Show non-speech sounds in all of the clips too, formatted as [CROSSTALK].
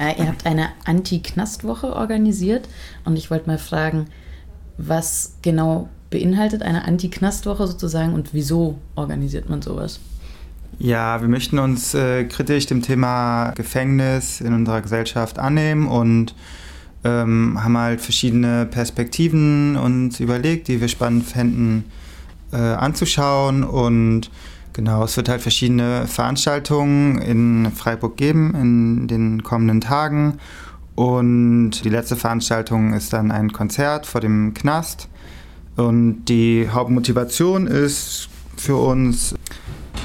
Äh, ihr habt eine Anti-Knastwoche organisiert und ich wollte mal fragen, was genau beinhaltet eine Anti-Knastwoche sozusagen und wieso organisiert man sowas? Ja, wir möchten uns äh, kritisch dem Thema Gefängnis in unserer Gesellschaft annehmen und ähm, haben halt verschiedene Perspektiven uns überlegt, die wir spannend fänden äh, anzuschauen und genau, es wird halt verschiedene Veranstaltungen in Freiburg geben in den kommenden Tagen. Und die letzte Veranstaltung ist dann ein Konzert vor dem Knast. Und die Hauptmotivation ist für uns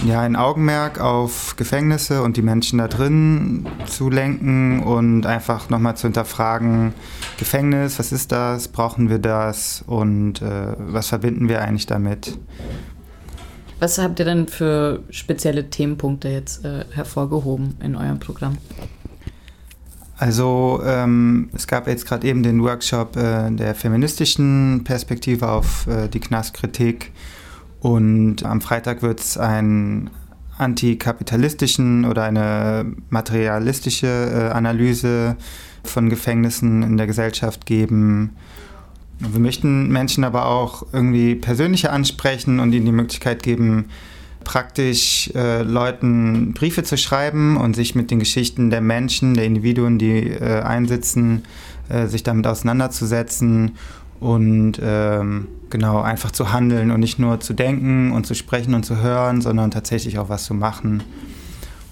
ja, ein Augenmerk auf Gefängnisse und die Menschen da drin zu lenken und einfach nochmal zu hinterfragen, Gefängnis, was ist das, brauchen wir das? Und äh, was verbinden wir eigentlich damit? Was habt ihr denn für spezielle Themenpunkte jetzt äh, hervorgehoben in eurem Programm? Also ähm, es gab jetzt gerade eben den Workshop äh, der feministischen Perspektive auf äh, die Knastkritik und am Freitag wird es einen antikapitalistischen oder eine materialistische äh, Analyse von Gefängnissen in der Gesellschaft geben. Wir möchten Menschen aber auch irgendwie persönlicher ansprechen und ihnen die Möglichkeit geben, praktisch äh, Leuten Briefe zu schreiben und sich mit den Geschichten der Menschen, der Individuen, die äh, einsitzen, äh, sich damit auseinanderzusetzen und ähm, genau einfach zu handeln und nicht nur zu denken und zu sprechen und zu hören, sondern tatsächlich auch was zu machen.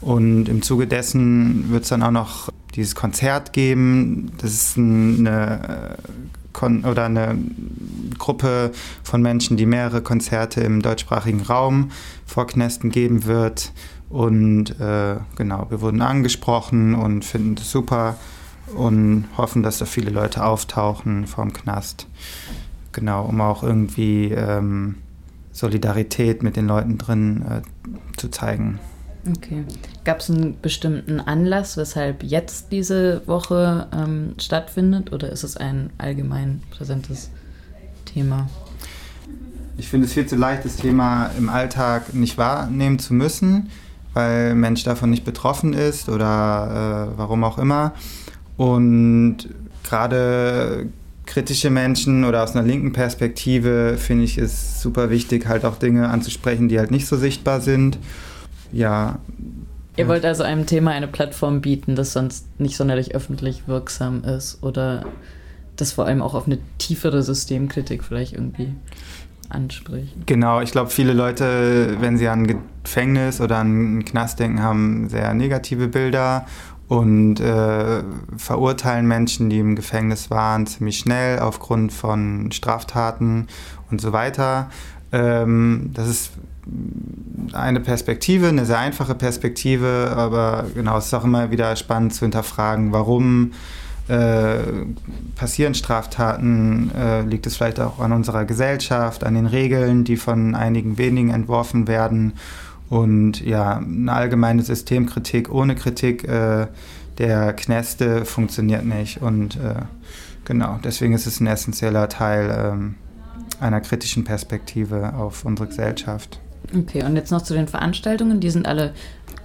Und im Zuge dessen wird es dann auch noch dieses Konzert geben. Das ist eine, äh, oder eine Gruppe von Menschen, die mehrere Konzerte im deutschsprachigen Raum vor Knästen geben wird. Und äh, genau, wir wurden angesprochen und finden das super und hoffen, dass da viele Leute auftauchen vom Knast. Genau, um auch irgendwie ähm, Solidarität mit den Leuten drin äh, zu zeigen. Okay. Gab es einen bestimmten Anlass, weshalb jetzt diese Woche ähm, stattfindet oder ist es ein allgemein präsentes Thema? Ich finde es viel zu leicht, das Thema im Alltag nicht wahrnehmen zu müssen, weil Mensch davon nicht betroffen ist oder äh, warum auch immer. Und gerade kritische Menschen oder aus einer linken Perspektive finde ich es super wichtig, halt auch Dinge anzusprechen, die halt nicht so sichtbar sind. Ja. Ihr wollt also einem Thema eine Plattform bieten, das sonst nicht sonderlich öffentlich wirksam ist oder das vor allem auch auf eine tiefere Systemkritik vielleicht irgendwie anspricht. Genau, ich glaube, viele Leute, wenn sie an Gefängnis oder an Knast denken, haben sehr negative Bilder und äh, verurteilen Menschen, die im Gefängnis waren, ziemlich schnell aufgrund von Straftaten und so weiter. Ähm, das ist eine Perspektive, eine sehr einfache Perspektive, aber genau, es ist auch immer wieder spannend zu hinterfragen, warum äh, passieren Straftaten, äh, liegt es vielleicht auch an unserer Gesellschaft, an den Regeln, die von einigen wenigen entworfen werden und ja, eine allgemeine Systemkritik ohne Kritik äh, der Knäste funktioniert nicht. Und äh, genau, deswegen ist es ein essentieller Teil ähm, einer kritischen Perspektive auf unsere Gesellschaft. Okay, und jetzt noch zu den Veranstaltungen. Die sind alle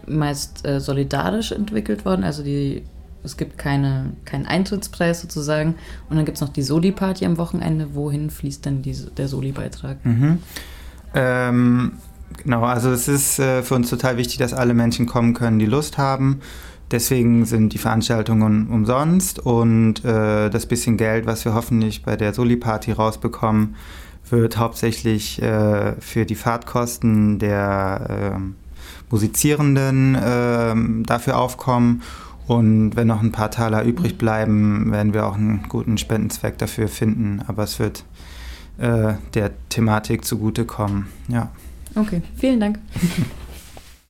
meist äh, solidarisch entwickelt worden. Also die, es gibt keine, keinen Eintrittspreis sozusagen. Und dann gibt es noch die Soli-Party am Wochenende. Wohin fließt denn diese, der Soli-Beitrag? Mhm. Ähm, Genau, also es ist äh, für uns total wichtig, dass alle Menschen kommen können, die Lust haben. Deswegen sind die Veranstaltungen umsonst und äh, das bisschen Geld, was wir hoffentlich bei der Soli-Party rausbekommen, wird hauptsächlich äh, für die Fahrtkosten der ähm, Musizierenden ähm, dafür aufkommen. Und wenn noch ein paar Taler übrig bleiben, werden wir auch einen guten Spendenzweck dafür finden. Aber es wird äh, der Thematik zugutekommen. Ja. Okay, vielen Dank. [LAUGHS]